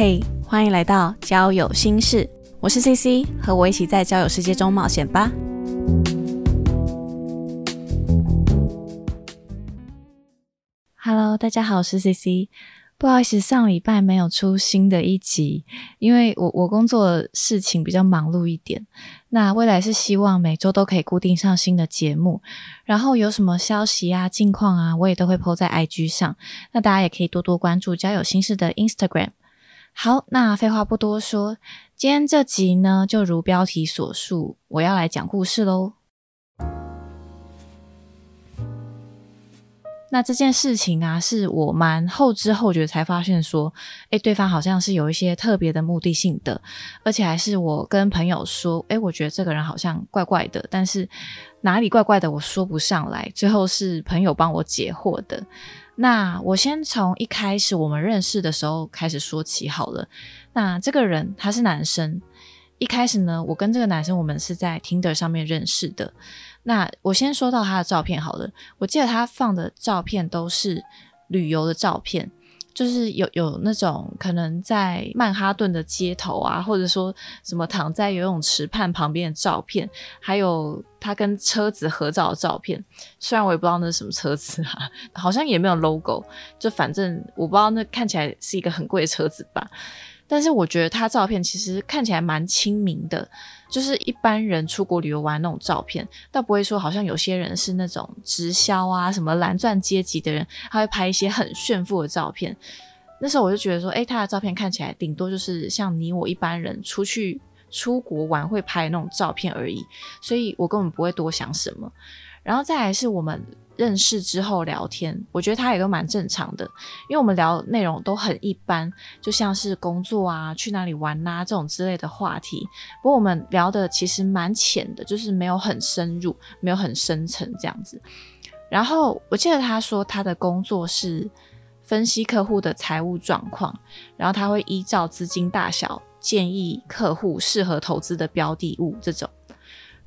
嘿，欢迎来到交友心事，我是 CC，和我一起在交友世界中冒险吧。Hello，大家好，我是 CC。不好意思，上礼拜没有出新的一集，因为我我工作事情比较忙碌一点。那未来是希望每周都可以固定上新的节目，然后有什么消息啊、近况啊，我也都会 po 在 IG 上。那大家也可以多多关注交友心事的 Instagram。好，那废话不多说，今天这集呢，就如标题所述，我要来讲故事喽。那这件事情啊，是我蛮后知后觉才发现说，诶，对方好像是有一些特别的目的性的，而且还是我跟朋友说，诶，我觉得这个人好像怪怪的，但是哪里怪怪的我说不上来，最后是朋友帮我解惑的。那我先从一开始我们认识的时候开始说起好了。那这个人他是男生，一开始呢，我跟这个男生我们是在 Tinder 上面认识的。那我先说到他的照片好了，我记得他放的照片都是旅游的照片，就是有有那种可能在曼哈顿的街头啊，或者说什么躺在游泳池畔旁边的照片，还有他跟车子合照的照片。虽然我也不知道那是什么车子啊，好像也没有 logo，就反正我不知道那看起来是一个很贵的车子吧。但是我觉得他照片其实看起来蛮亲民的，就是一般人出国旅游玩那种照片，倒不会说好像有些人是那种直销啊、什么蓝钻阶级的人，他会拍一些很炫富的照片。那时候我就觉得说，诶，他的照片看起来顶多就是像你我一般人出去出国玩会拍那种照片而已，所以我根本不会多想什么。然后再来是我们。认识之后聊天，我觉得他也都蛮正常的，因为我们聊内容都很一般，就像是工作啊、去哪里玩呐这种之类的话题。不过我们聊的其实蛮浅的，就是没有很深入，没有很深层这样子。然后我记得他说他的工作是分析客户的财务状况，然后他会依照资金大小建议客户适合投资的标的物这种。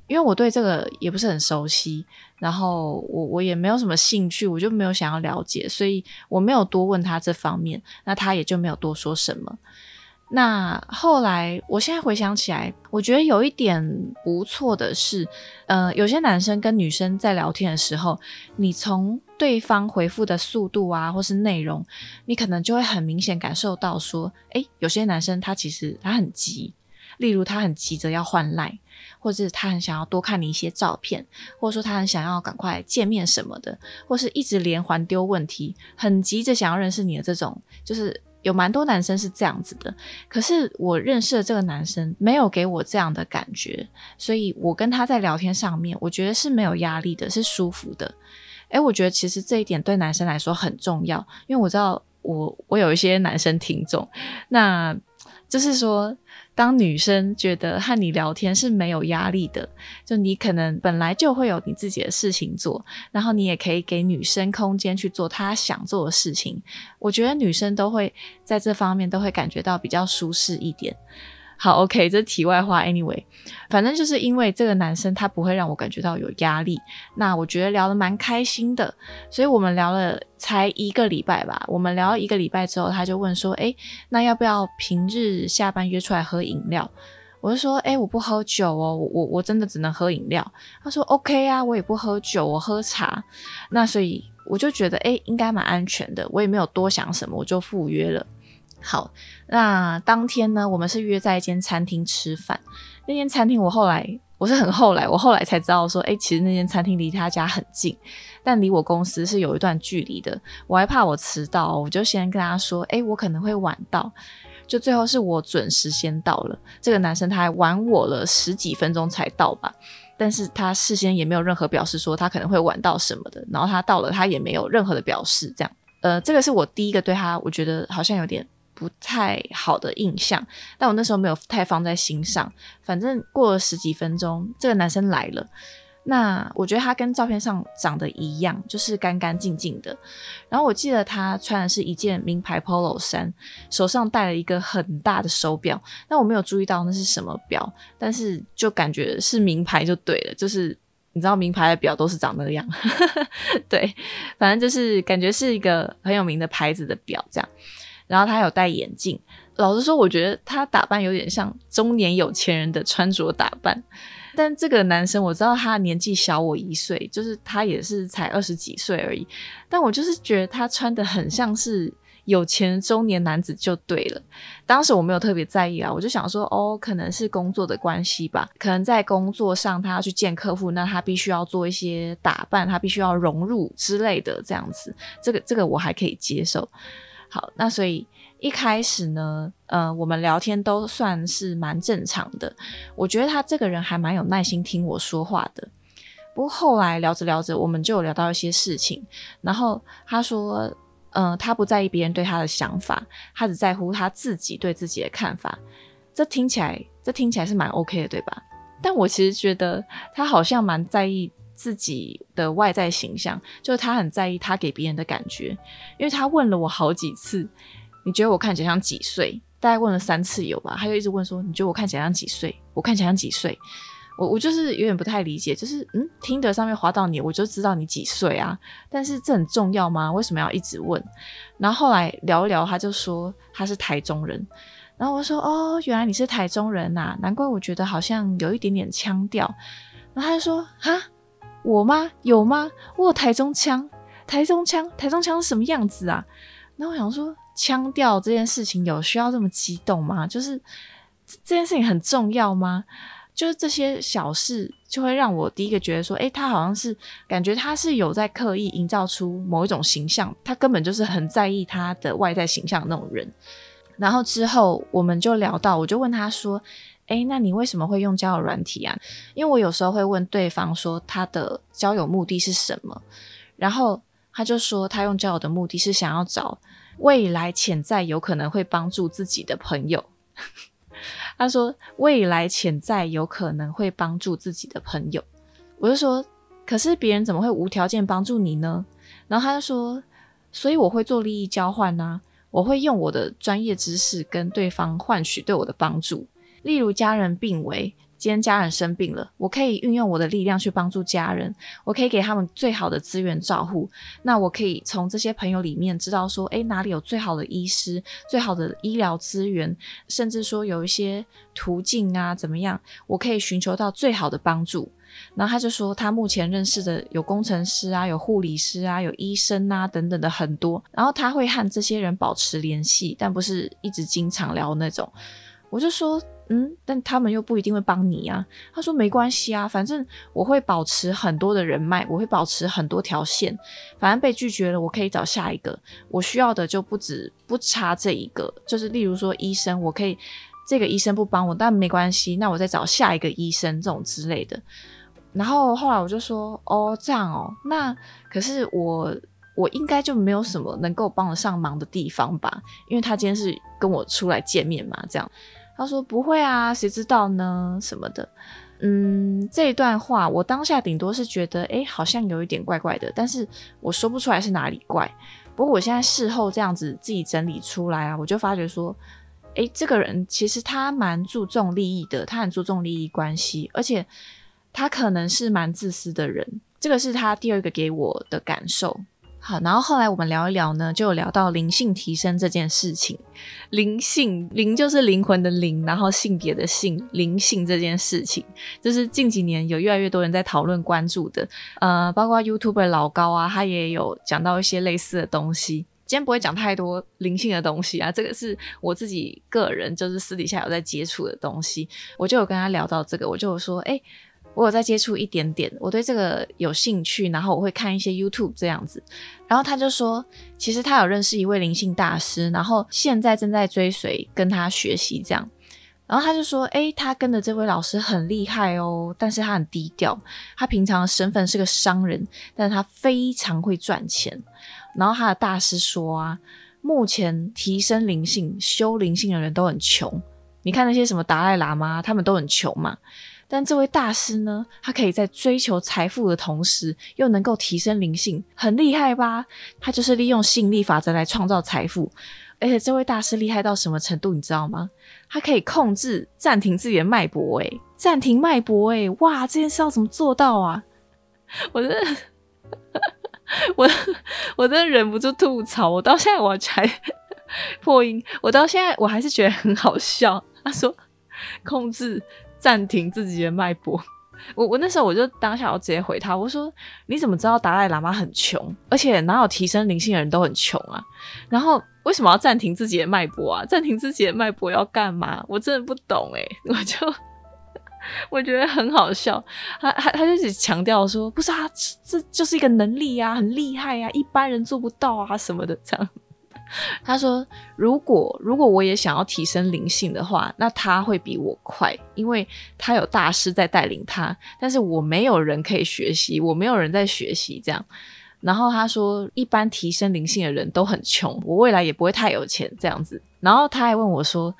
因为我对这个也不是很熟悉，然后我我也没有什么兴趣，我就没有想要了解，所以我没有多问他这方面，那他也就没有多说什么。那后来，我现在回想起来，我觉得有一点不错的是，呃，有些男生跟女生在聊天的时候，你从对方回复的速度啊，或是内容，你可能就会很明显感受到说，诶，有些男生他其实他很急。例如，他很急着要换赖，或者他很想要多看你一些照片，或者说他很想要赶快见面什么的，或是一直连环丢问题，很急着想要认识你的这种，就是有蛮多男生是这样子的。可是我认识的这个男生没有给我这样的感觉，所以我跟他在聊天上面，我觉得是没有压力的，是舒服的。诶，我觉得其实这一点对男生来说很重要，因为我知道我我有一些男生听众，那就是说。当女生觉得和你聊天是没有压力的，就你可能本来就会有你自己的事情做，然后你也可以给女生空间去做她想做的事情。我觉得女生都会在这方面都会感觉到比较舒适一点。好，OK，这题外话。Anyway，反正就是因为这个男生他不会让我感觉到有压力，那我觉得聊得蛮开心的，所以我们聊了才一个礼拜吧。我们聊了一个礼拜之后，他就问说：“哎，那要不要平日下班约出来喝饮料？”我就说：“哎，我不喝酒哦，我我真的只能喝饮料。”他说：“OK 啊，我也不喝酒，我喝茶。”那所以我就觉得哎，应该蛮安全的，我也没有多想什么，我就赴约了。好，那当天呢，我们是约在一间餐厅吃饭。那间餐厅我后来我是很后来，我后来才知道说，哎，其实那间餐厅离他家很近，但离我公司是有一段距离的。我还怕我迟到，我就先跟他说，哎，我可能会晚到。就最后是我准时先到了，这个男生他还晚我了十几分钟才到吧，但是他事先也没有任何表示说他可能会晚到什么的，然后他到了他也没有任何的表示，这样，呃，这个是我第一个对他，我觉得好像有点。不太好的印象，但我那时候没有太放在心上。反正过了十几分钟，这个男生来了。那我觉得他跟照片上长得一样，就是干干净净的。然后我记得他穿的是一件名牌 Polo 衫，手上戴了一个很大的手表。但我没有注意到那是什么表，但是就感觉是名牌就对了。就是你知道名牌的表都是长那个样，对，反正就是感觉是一个很有名的牌子的表这样。然后他有戴眼镜。老实说，我觉得他打扮有点像中年有钱人的穿着打扮。但这个男生我知道他年纪小我一岁，就是他也是才二十几岁而已。但我就是觉得他穿的很像是有钱中年男子就对了。当时我没有特别在意啊，我就想说，哦，可能是工作的关系吧，可能在工作上他要去见客户，那他必须要做一些打扮，他必须要融入之类的这样子。这个这个我还可以接受。好，那所以。一开始呢，呃，我们聊天都算是蛮正常的。我觉得他这个人还蛮有耐心听我说话的。不过后来聊着聊着，我们就有聊到一些事情。然后他说，嗯，他不在意别人对他的想法，他只在乎他自己对自己的看法。这听起来，这听起来是蛮 OK 的，对吧？但我其实觉得他好像蛮在意自己的外在形象，就是他很在意他给别人的感觉。因为他问了我好几次。你觉得我看起来像几岁？大概问了三次有吧？他就一直问说：“你觉得我看起来像几岁？我看起来像几岁？”我我就是有点不太理解，就是嗯，听得上面划到你，我就知道你几岁啊。但是这很重要吗？为什么要一直问？然后后来聊一聊，他就说他是台中人。然后我说：“哦，原来你是台中人呐，难怪我觉得好像有一点点腔调。”然后他就说：“哈，我吗？有吗？我有台中腔？台中腔？台中腔是什么样子啊？”然后我想说。腔调这件事情有需要这么激动吗？就是这件事情很重要吗？就是这些小事就会让我第一个觉得说，诶，他好像是感觉他是有在刻意营造出某一种形象，他根本就是很在意他的外在形象那种人。然后之后我们就聊到，我就问他说，诶，那你为什么会用交友软体啊？因为我有时候会问对方说他的交友目的是什么，然后他就说他用交友的目的是想要找。未来潜在有可能会帮助自己的朋友，他说未来潜在有可能会帮助自己的朋友，我就说，可是别人怎么会无条件帮助你呢？然后他就说，所以我会做利益交换呐，我会用我的专业知识跟对方换取对我的帮助，例如家人病危。今天家人生病了，我可以运用我的力量去帮助家人，我可以给他们最好的资源照护。那我可以从这些朋友里面知道说，诶，哪里有最好的医师、最好的医疗资源，甚至说有一些途径啊，怎么样，我可以寻求到最好的帮助。然后他就说，他目前认识的有工程师啊，有护理师啊，有医生啊等等的很多。然后他会和这些人保持联系，但不是一直经常聊那种。我就说。嗯，但他们又不一定会帮你啊。他说没关系啊，反正我会保持很多的人脉，我会保持很多条线。反正被拒绝了，我可以找下一个。我需要的就不止不差这一个，就是例如说医生，我可以这个医生不帮我，但没关系，那我再找下一个医生这种之类的。然后后来我就说，哦，这样哦，那可是我我应该就没有什么能够帮得上忙的地方吧？因为他今天是跟我出来见面嘛，这样。他说不会啊，谁知道呢？什么的，嗯，这一段话我当下顶多是觉得，哎，好像有一点怪怪的，但是我说不出来是哪里怪。不过我现在事后这样子自己整理出来啊，我就发觉说，哎，这个人其实他蛮注重利益的，他很注重利益关系，而且他可能是蛮自私的人，这个是他第二个给我的感受。好，然后后来我们聊一聊呢，就有聊到灵性提升这件事情。灵性，灵就是灵魂的灵，然后性别的性，灵性这件事情，就是近几年有越来越多人在讨论关注的。呃，包括 YouTube 老高啊，他也有讲到一些类似的东西。今天不会讲太多灵性的东西啊，这个是我自己个人就是私底下有在接触的东西，我就有跟他聊到这个，我就有说，哎。我有在接触一点点，我对这个有兴趣，然后我会看一些 YouTube 这样子。然后他就说，其实他有认识一位灵性大师，然后现在正在追随跟他学习这样。然后他就说，诶，他跟的这位老师很厉害哦，但是他很低调，他平常身份是个商人，但是他非常会赚钱。然后他的大师说啊，目前提升灵性、修灵性的人都很穷。你看那些什么达赖喇嘛，他们都很穷嘛。但这位大师呢，他可以在追求财富的同时，又能够提升灵性，很厉害吧？他就是利用吸引力法则来创造财富，而且这位大师厉害到什么程度，你知道吗？他可以控制暂停自己的脉搏，诶，暂停脉搏，诶，哇，这件事要怎么做到啊？我真的，我我真的忍不住吐槽，我到现在我才破音，我到现在我还是觉得很好笑。他说控制暂停自己的脉搏，我我那时候我就当下我直接回他，我说你怎么知道达赖喇嘛很穷，而且哪有提升灵性的人都很穷啊？然后为什么要暂停自己的脉搏啊？暂停自己的脉搏要干嘛？我真的不懂诶，我就我觉得很好笑，他他他就一直强调说，不是啊，这就是一个能力啊，很厉害啊，一般人做不到啊什么的这样。他说：“如果如果我也想要提升灵性的话，那他会比我快，因为他有大师在带领他。但是我没有人可以学习，我没有人在学习这样。然后他说，一般提升灵性的人都很穷，我未来也不会太有钱这样子。然后他还问我说：‘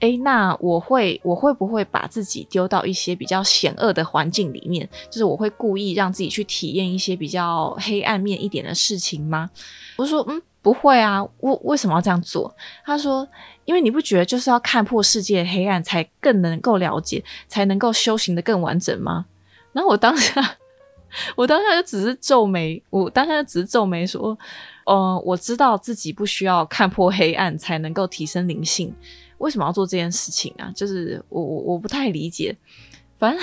诶，那我会我会不会把自己丢到一些比较险恶的环境里面？就是我会故意让自己去体验一些比较黑暗面一点的事情吗？’我说：‘嗯。’不会啊，为为什么要这样做？他说：“因为你不觉得就是要看破世界黑暗，才更能够了解，才能够修行的更完整吗？”然后我当下，我当下就只是皱眉，我当下就只是皱眉说：“嗯，我知道自己不需要看破黑暗才能够提升灵性，为什么要做这件事情啊？就是我我我不太理解，反正。”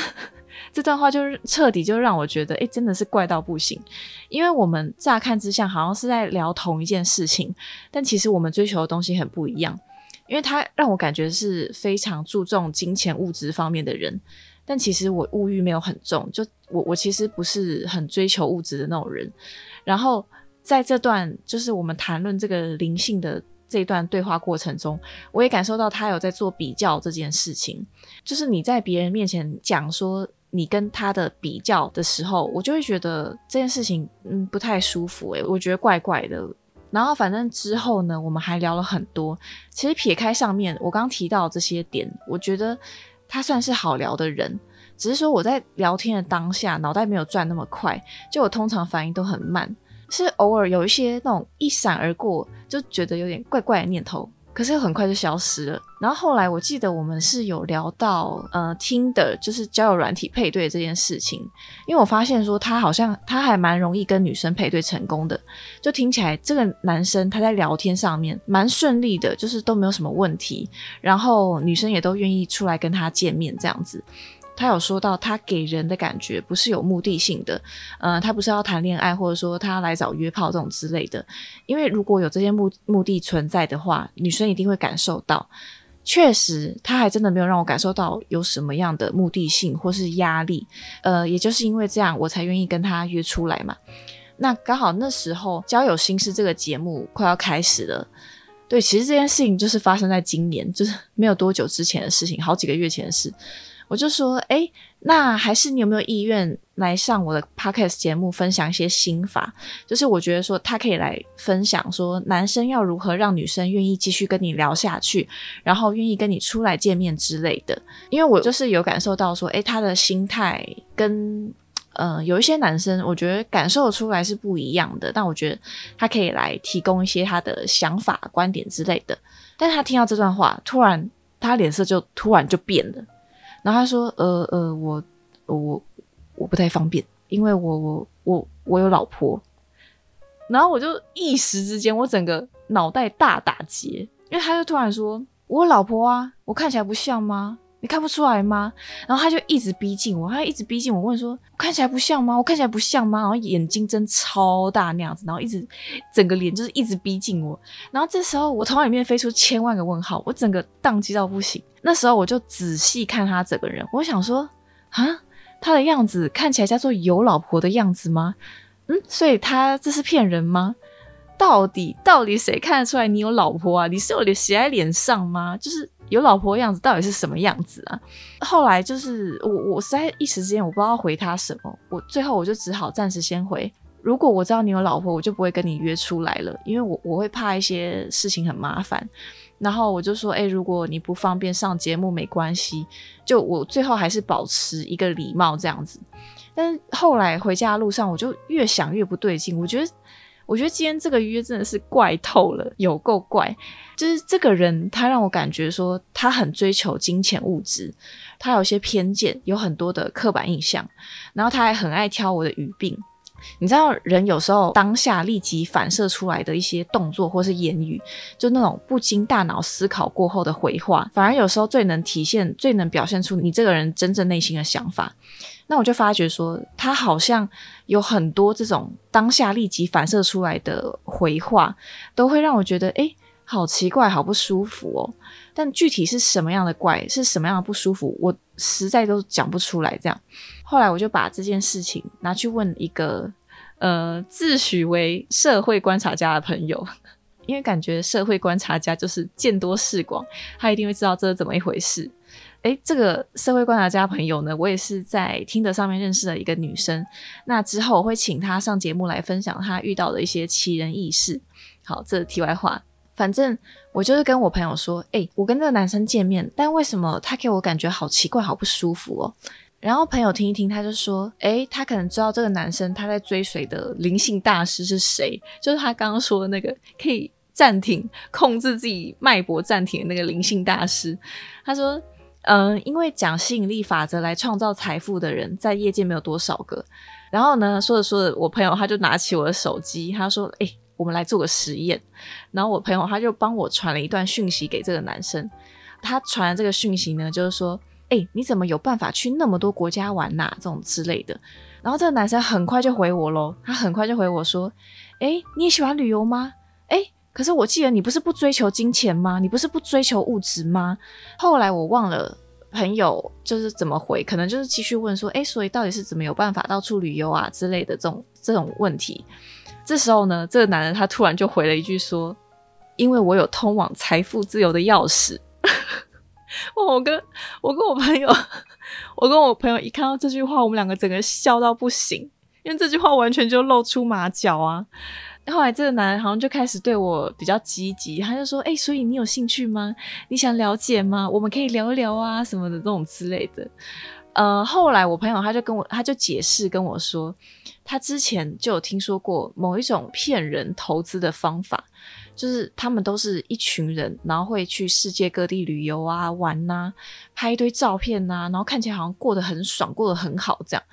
这段话就是彻底就让我觉得，哎，真的是怪到不行。因为我们乍看之下好像是在聊同一件事情，但其实我们追求的东西很不一样。因为他让我感觉是非常注重金钱物质方面的人，但其实我物欲没有很重，就我我其实不是很追求物质的那种人。然后在这段就是我们谈论这个灵性的。这段对话过程中，我也感受到他有在做比较这件事情。就是你在别人面前讲说你跟他的比较的时候，我就会觉得这件事情嗯不太舒服诶，我觉得怪怪的。然后反正之后呢，我们还聊了很多。其实撇开上面我刚提到这些点，我觉得他算是好聊的人。只是说我在聊天的当下，脑袋没有转那么快，就我通常反应都很慢。是偶尔有一些那种一闪而过，就觉得有点怪怪的念头，可是很快就消失了。然后后来我记得我们是有聊到呃听的，就是交友软体配对这件事情，因为我发现说他好像他还蛮容易跟女生配对成功的，就听起来这个男生他在聊天上面蛮顺利的，就是都没有什么问题，然后女生也都愿意出来跟他见面这样子。他有说到，他给人的感觉不是有目的性的，嗯，他不是要谈恋爱，或者说他来找约炮这种之类的。因为如果有这些目目的存在的话，女生一定会感受到。确实，他还真的没有让我感受到有什么样的目的性或是压力。呃，也就是因为这样，我才愿意跟他约出来嘛。那刚好那时候《交友心事》这个节目快要开始了。对，其实这件事情就是发生在今年，就是没有多久之前的事情，好几个月前的事。我就说，哎，那还是你有没有意愿来上我的 podcast 节目，分享一些心法？就是我觉得说，他可以来分享说，男生要如何让女生愿意继续跟你聊下去，然后愿意跟你出来见面之类的。因为我就是有感受到说，哎，他的心态跟嗯有一些男生，我觉得感受出来是不一样的。但我觉得他可以来提供一些他的想法、观点之类的。但他听到这段话，突然他脸色就突然就变了。然后他说：“呃呃，我我我不太方便，因为我我我我有老婆。”然后我就一时之间，我整个脑袋大打结，因为他就突然说：“我老婆啊，我看起来不像吗？你看不出来吗？”然后他就一直逼近我，他一直逼近我，问说：“看起来不像吗？我看起来不像吗？”然后眼睛睁超大那样子，然后一直整个脸就是一直逼近我。然后这时候我头脑里面飞出千万个问号，我整个宕机到不行。那时候我就仔细看他整个人，我想说，啊，他的样子看起来叫做有老婆的样子吗？嗯，所以他这是骗人吗？到底到底谁看得出来你有老婆啊？你是有写在脸上吗？就是有老婆的样子到底是什么样子啊？后来就是我我实在一时之间我不知道回他什么，我最后我就只好暂时先回。如果我知道你有老婆，我就不会跟你约出来了，因为我我会怕一些事情很麻烦。然后我就说，哎，如果你不方便上节目，没关系。就我最后还是保持一个礼貌这样子。但是后来回家的路上，我就越想越不对劲。我觉得，我觉得今天这个约真的是怪透了，有够怪。就是这个人，他让我感觉说，他很追求金钱物质，他有些偏见，有很多的刻板印象，然后他还很爱挑我的语病。你知道人有时候当下立即反射出来的一些动作或是言语，就那种不经大脑思考过后的回话，反而有时候最能体现、最能表现出你这个人真正内心的想法。那我就发觉说，他好像有很多这种当下立即反射出来的回话，都会让我觉得，哎，好奇怪，好不舒服哦。但具体是什么样的怪，是什么样的不舒服，我实在都讲不出来。这样，后来我就把这件事情拿去问一个呃自诩为社会观察家的朋友，因为感觉社会观察家就是见多识广，他一定会知道这是怎么一回事。诶，这个社会观察家朋友呢，我也是在听的上面认识的一个女生。那之后我会请她上节目来分享她遇到的一些奇人异事。好，这题外话，反正我就是跟我朋友说，诶，我跟这个男生见面，但为什么他给我感觉好奇怪、好不舒服哦？然后朋友听一听，他就说，诶，他可能知道这个男生他在追随的灵性大师是谁，就是他刚刚说的那个可以暂停控制自己脉搏暂停的那个灵性大师。他说。嗯，因为讲吸引力法则来创造财富的人，在业界没有多少个。然后呢，说着说着，我朋友他就拿起我的手机，他说：“哎，我们来做个实验。”然后我朋友他就帮我传了一段讯息给这个男生。他传的这个讯息呢，就是说：“哎，你怎么有办法去那么多国家玩呐？这种之类的。”然后这个男生很快就回我喽，他很快就回我说：“哎，你也喜欢旅游吗？哎。”可是我记得你不是不追求金钱吗？你不是不追求物质吗？后来我忘了朋友就是怎么回，可能就是继续问说，哎，所以到底是怎么有办法到处旅游啊之类的这种这种问题。这时候呢，这个男人他突然就回了一句说，因为我有通往财富自由的钥匙。我跟我跟我朋友，我跟我朋友一看到这句话，我们两个整个笑到不行，因为这句话完全就露出马脚啊。后来这个男人好像就开始对我比较积极，他就说：“哎，所以你有兴趣吗？你想了解吗？我们可以聊一聊啊，什么的这种之类的。”呃，后来我朋友他就跟我，他就解释跟我说，他之前就有听说过某一种骗人投资的方法，就是他们都是一群人，然后会去世界各地旅游啊、玩呐，拍一堆照片呐，然后看起来好像过得很爽，过得很好这样。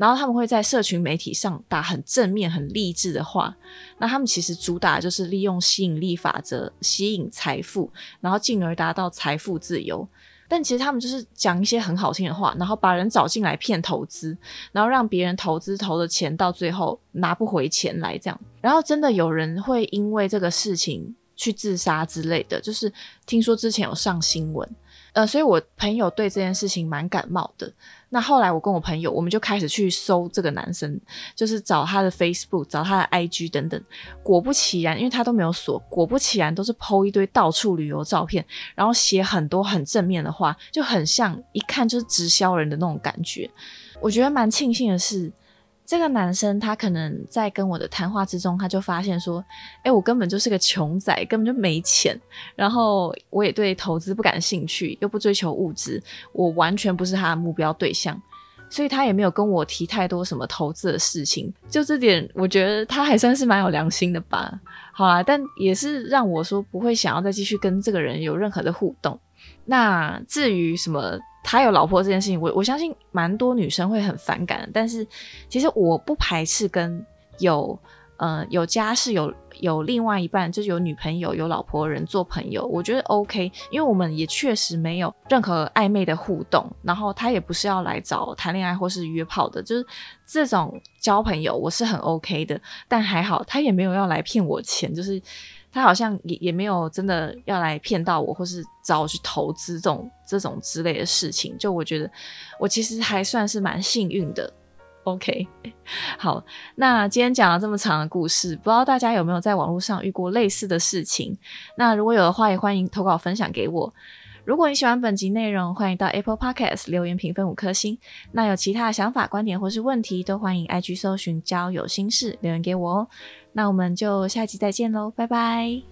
然后他们会在社群媒体上打很正面、很励志的话。那他们其实主打就是利用吸引力法则吸引财富，然后进而达到财富自由。但其实他们就是讲一些很好听的话，然后把人找进来骗投资，然后让别人投资投的钱到最后拿不回钱来，这样。然后真的有人会因为这个事情去自杀之类的，就是听说之前有上新闻。呃，所以我朋友对这件事情蛮感冒的。那后来我跟我朋友，我们就开始去搜这个男生，就是找他的 Facebook，找他的 IG 等等。果不其然，因为他都没有锁，果不其然都是剖一堆到处旅游照片，然后写很多很正面的话，就很像一看就是直销人的那种感觉。我觉得蛮庆幸的是。这个男生他可能在跟我的谈话之中，他就发现说：“哎，我根本就是个穷仔，根本就没钱。然后我也对投资不感兴趣，又不追求物质，我完全不是他的目标对象。所以他也没有跟我提太多什么投资的事情。就这点，我觉得他还算是蛮有良心的吧。好啦，但也是让我说不会想要再继续跟这个人有任何的互动。那至于什么？”他有老婆这件事情，我我相信蛮多女生会很反感。但是其实我不排斥跟有呃有家室、有有另外一半，就是有女朋友、有老婆的人做朋友，我觉得 OK。因为我们也确实没有任何暧昧的互动，然后他也不是要来找谈恋爱或是约炮的，就是这种交朋友我是很 OK 的。但还好他也没有要来骗我钱，就是。他好像也也没有真的要来骗到我，或是找我去投资这种这种之类的事情。就我觉得，我其实还算是蛮幸运的。OK，好，那今天讲了这么长的故事，不知道大家有没有在网络上遇过类似的事情？那如果有的话，也欢迎投稿分享给我。如果你喜欢本集内容，欢迎到 Apple Podcast 留言评分五颗星。那有其他想法、观点或是问题，都欢迎 IG 搜寻交友心事留言给我哦。那我们就下集再见喽，拜拜。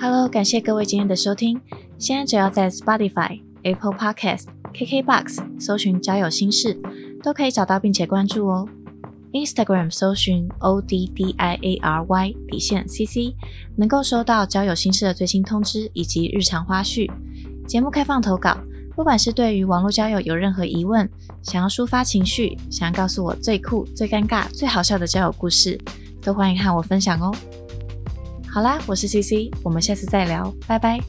Hello，感谢各位今天的收听。现在只要在 Spotify、Apple Podcast、KKBox 搜寻交友心事，都可以找到并且关注哦。Instagram 搜寻 O D D I A R Y 底线 C C，能够收到交友心事的最新通知以及日常花絮。节目开放投稿。不管是对于网络交友有任何疑问，想要抒发情绪，想要告诉我最酷、最尴尬、最好笑的交友故事，都欢迎和我分享哦。好啦，我是 CC，我们下次再聊，拜拜。